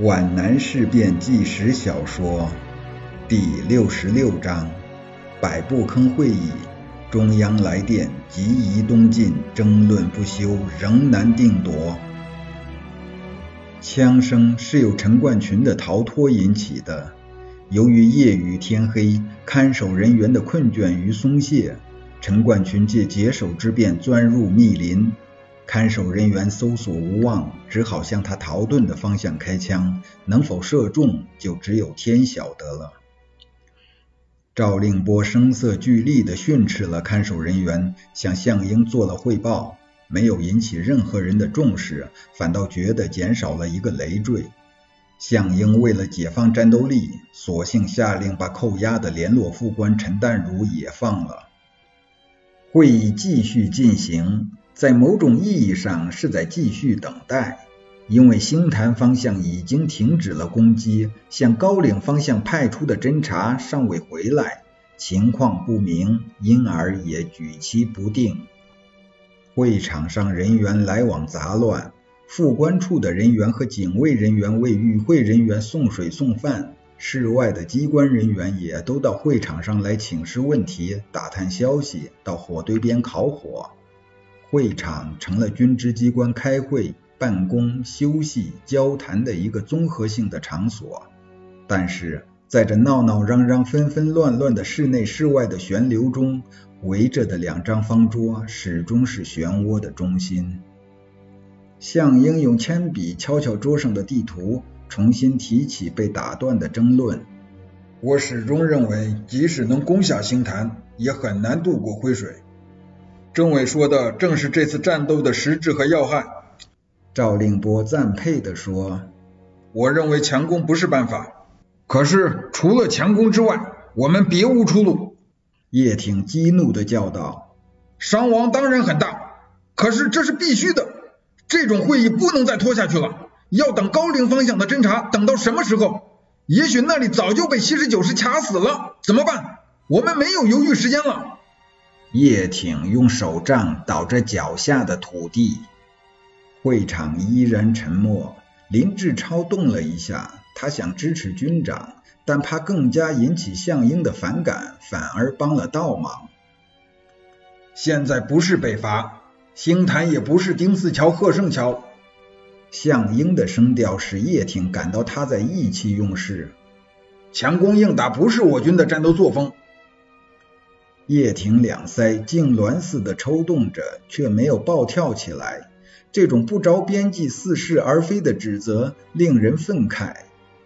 皖南事变纪实小说第六十六章：百步坑会议，中央来电，急移东进，争论不休，仍难定夺。枪声是由陈冠群的逃脱引起的。由于夜雨天黑，看守人员的困倦与松懈，陈冠群借解手之便钻入密林。看守人员搜索无望，只好向他逃遁的方向开枪，能否射中，就只有天晓得了。赵令波声色俱厉地训斥了看守人员，向项英做了汇报，没有引起任何人的重视，反倒觉得减少了一个累赘。项英为了解放战斗力，索性下令把扣押的联络副官陈淡如也放了。会议继续进行。在某种意义上是在继续等待，因为星潭方向已经停止了攻击，向高岭方向派出的侦察尚未回来，情况不明，因而也举棋不定。会场上人员来往杂乱，副官处的人员和警卫人员为与会人员送水送饭，室外的机关人员也都到会场上来请示问题、打探消息，到火堆边烤火。会场成了军职机关开会、办公、休息、交谈的一个综合性的场所。但是，在这闹闹嚷嚷、纷纷乱乱的室内室外的旋流中，围着的两张方桌始终是漩涡的中心。项英用铅笔敲敲桌上的地图，重新提起被打断的争论。我始终认为，即使能攻下星坛，也很难渡过灰水。政委说的正是这次战斗的实质和要害。赵令波赞佩地说：“我认为强攻不是办法，可是除了强攻之外，我们别无出路。”叶挺激怒地叫道：“伤亡当然很大，可是这是必须的。这种会议不能再拖下去了，要等高陵方向的侦察，等到什么时候？也许那里早就被七十九师卡死了，怎么办？我们没有犹豫时间了。”叶挺用手杖捣着脚下的土地，会场依然沉默。林志超动了一下，他想支持军长，但怕更加引起项英的反感，反而帮了倒忙。现在不是北伐，星坛也不是丁四桥、贺胜桥。项英的声调使叶挺感到他在意气用事，强攻硬打不是我军的战斗作风。叶挺两腮痉挛似的抽动着，却没有暴跳起来。这种不着边际、似是而非的指责令人愤慨。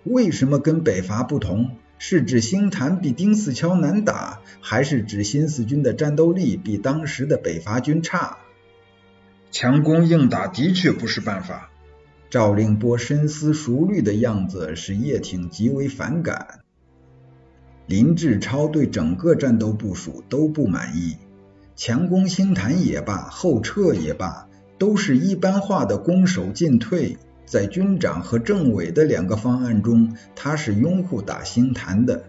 为什么跟北伐不同？是指星坛比丁四桥难打，还是指新四军的战斗力比当时的北伐军差？强攻硬打的确不是办法。赵令波深思熟虑的样子使叶挺极为反感。林志超对整个战斗部署都不满意，强攻星坛也罢，后撤也罢，都是一般化的攻守进退。在军长和政委的两个方案中，他是拥护打星坛的，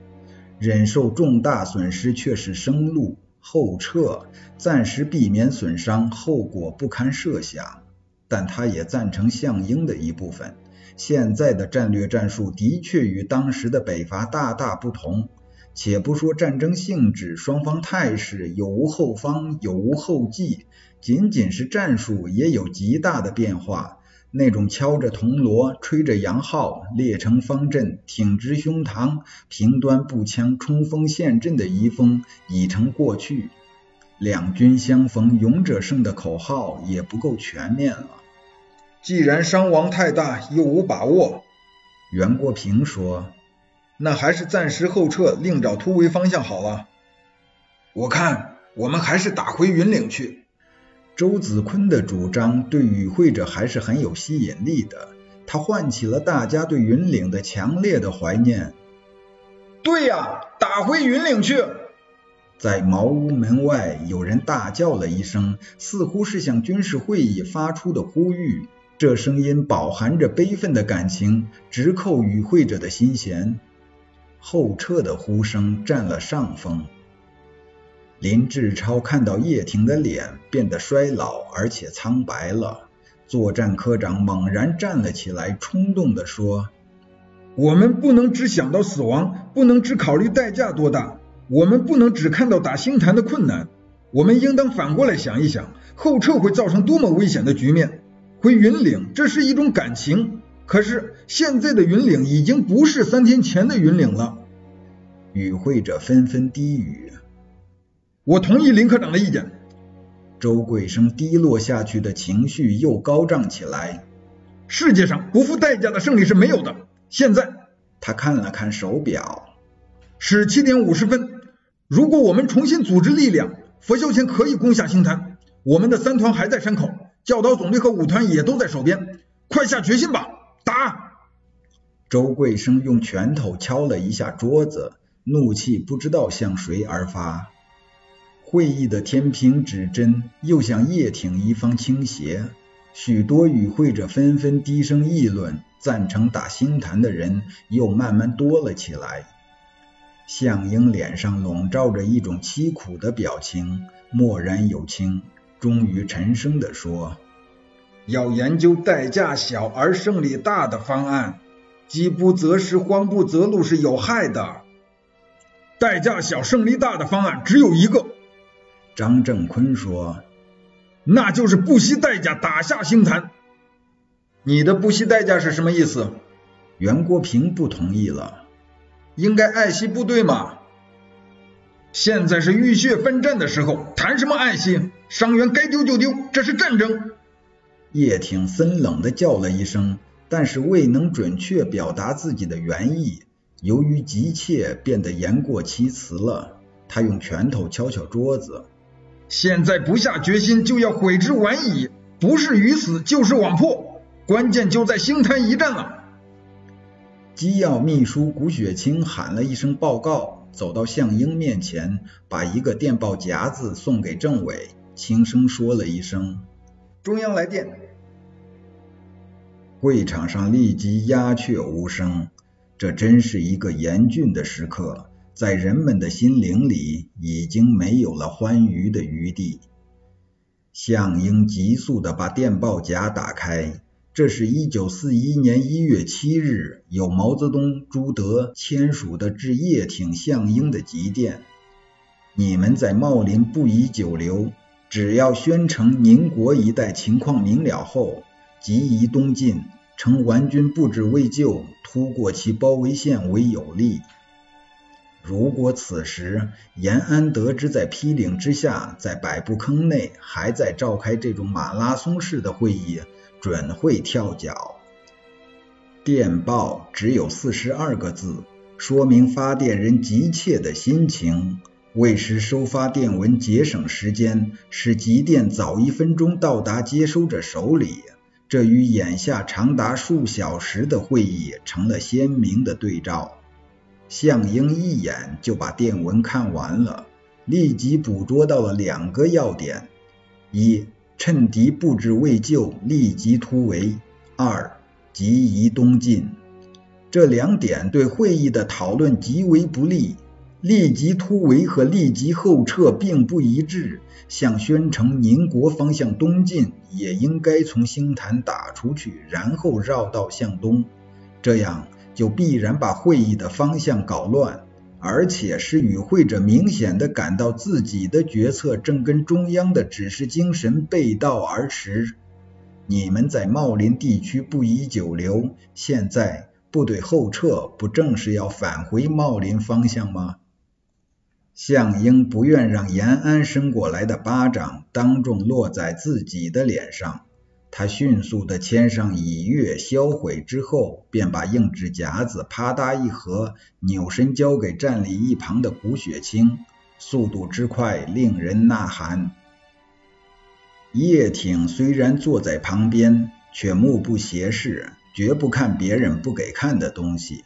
忍受重大损失却是生路，后撤暂时避免损伤，后果不堪设想。但他也赞成项英的一部分，现在的战略战术的确与当时的北伐大大不同。且不说战争性质、双方态势有无后方、有无后继，仅仅是战术也有极大的变化。那种敲着铜锣、吹着洋号、列成方阵、挺直胸膛、平端步枪冲锋陷阵的遗风已成过去。两军相逢勇者胜的口号也不够全面了。既然伤亡太大，又无把握，袁国平说。那还是暂时后撤，另找突围方向好了。我看我们还是打回云岭去。周子坤的主张对与会者还是很有吸引力的，他唤起了大家对云岭的强烈的怀念。对呀，打回云岭去！在茅屋门外，有人大叫了一声，似乎是向军事会议发出的呼吁。这声音饱含着悲愤的感情，直扣与会者的心弦。后撤的呼声占了上风。林志超看到叶挺的脸变得衰老而且苍白了，作战科长猛然站了起来，冲动地说：“我们不能只想到死亡，不能只考虑代价多大，我们不能只看到打星坛的困难，我们应当反过来想一想，后撤会造成多么危险的局面。回云岭，这是一种感情，可是现在的云岭已经不是三天前的云岭了。与会者纷纷低语。我同意林科长的意见。周贵生低落下去的情绪又高涨起来。世界上不付代价的胜利是没有的。现在，他看了看手表，是七点五十分。如果我们重新组织力量，佛修前可以攻下星坛。我们的三团还在山口。教导总队和五团也都在手边，快下决心吧，打！周贵生用拳头敲了一下桌子，怒气不知道向谁而发。会议的天平指针又向叶挺一方倾斜，许多与会者纷纷低声议论，赞成打星坛的人又慢慢多了起来。向英脸上笼罩着一种凄苦的表情，默然有轻。终于沉声地说：“要研究代价小而胜利大的方案，饥不择食，慌不择路是有害的。代价小胜利大的方案只有一个。”张正坤说：“那就是不惜代价打下星坛。”你的不惜代价是什么意思？袁国平不同意了。应该爱惜部队嘛。现在是浴血奋战的时候，谈什么爱惜？伤员该丢就丢，这是战争。叶挺森冷的叫了一声，但是未能准确表达自己的原意，由于急切，变得言过其词了。他用拳头敲敲桌子。现在不下决心，就要悔之晚矣。不是鱼死，就是网破，关键就在星滩一战了。机要秘书谷雪清喊了一声报告。走到向英面前，把一个电报夹子送给政委，轻声说了一声：“中央来电。”会场上立即鸦雀无声。这真是一个严峻的时刻，在人们的心灵里已经没有了欢愉的余地。向英急速地把电报夹打开。这是一九四一年一月七日，由毛泽东、朱德签署的致叶挺、项英的急电。你们在茂林不宜久留，只要宣城、宁国一带情况明了后，即宜东进，乘顽军布置未就，突过其包围线为有利。如果此时延安得知在毗岭之下，在百步坑内还在召开这种马拉松式的会议，准会跳脚。电报只有四十二个字，说明发电人急切的心情，为使收发电文节省时间，使急电早一分钟到达接收者手里。这与眼下长达数小时的会议成了鲜明的对照。项英一眼就把电文看完了，立即捕捉到了两个要点：一。趁敌布置未就，立即突围；二，急移东进。这两点对会议的讨论极为不利。立即突围和立即后撤并不一致，向宣城、宁国方向东进，也应该从星坛打出去，然后绕道向东。这样就必然把会议的方向搞乱。而且是与会者明显的感到自己的决策正跟中央的指示精神背道而驰。你们在茂林地区不宜久留，现在部队后撤，不正是要返回茂林方向吗？项英不愿让延安伸过来的巴掌当众落在自己的脸上。他迅速地签上已阅销毁之后，便把硬纸夹子啪嗒一合，扭身交给站立一旁的古雪清，速度之快令人呐喊。叶挺虽然坐在旁边，却目不斜视，绝不看别人不给看的东西。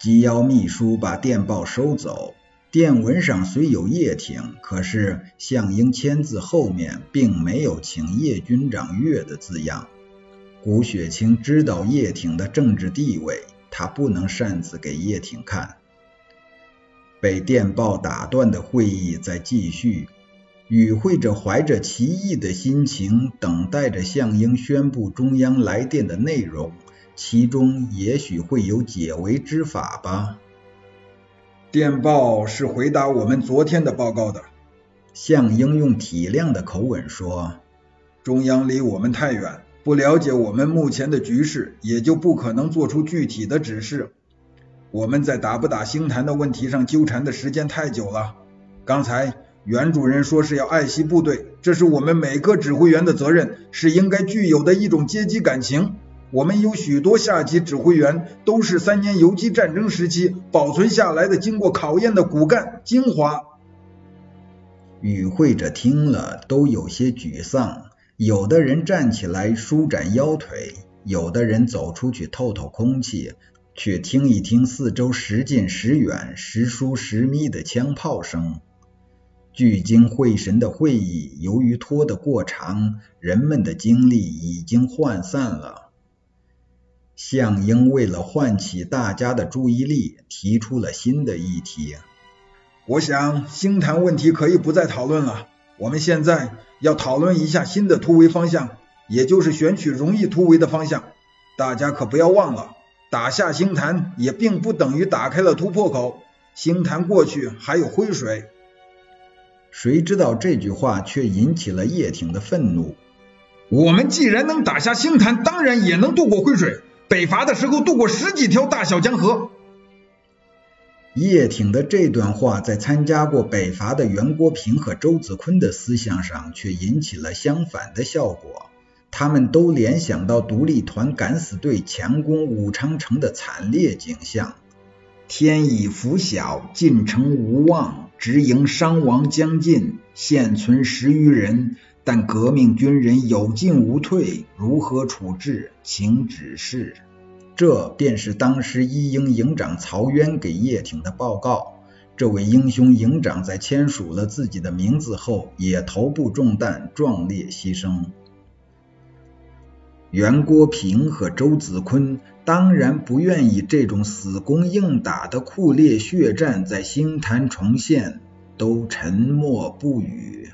机要秘书把电报收走。电文上虽有叶挺，可是项英签字后面并没有请叶军长阅的字样。古雪清知道叶挺的政治地位，他不能擅自给叶挺看。被电报打断的会议在继续，与会者怀着奇异的心情，等待着项英宣布中央来电的内容。其中也许会有解围之法吧。电报是回答我们昨天的报告的。向英用体谅的口吻说：“中央离我们太远，不了解我们目前的局势，也就不可能做出具体的指示。我们在打不打星坛的问题上纠缠的时间太久了。刚才袁主任说是要爱惜部队，这是我们每个指挥员的责任，是应该具有的一种阶级感情。”我们有许多下级指挥员，都是三年游击战争时期保存下来的、经过考验的骨干精华。与会者听了都有些沮丧，有的人站起来舒展腰腿，有的人走出去透透空气，却听一听四周时近时远、时疏时密的枪炮声。聚精会神的会议，由于拖得过长，人们的精力已经涣散了。向英为了唤起大家的注意力，提出了新的议题。我想星坛问题可以不再讨论了。我们现在要讨论一下新的突围方向，也就是选取容易突围的方向。大家可不要忘了，打下星坛也并不等于打开了突破口。星坛过去还有灰水。谁知道这句话却引起了叶挺的愤怒。我们既然能打下星坛，当然也能渡过灰水。北伐的时候渡过十几条大小江河。叶挺的这段话在参加过北伐的袁国平和周子坤的思想上却引起了相反的效果。他们都联想到独立团敢死队强攻武昌城的惨烈景象：天已拂晓，进城无望，直营伤亡将近，现存十余人。但革命军人有进无退，如何处置？请指示。这便是当时一营营长曹渊给叶挺的报告。这位英雄营长在签署了自己的名字后，也头部中弹，壮烈牺牲。袁国平和周子坤当然不愿意这种死攻硬打的酷烈血战在星坛重现，都沉默不语。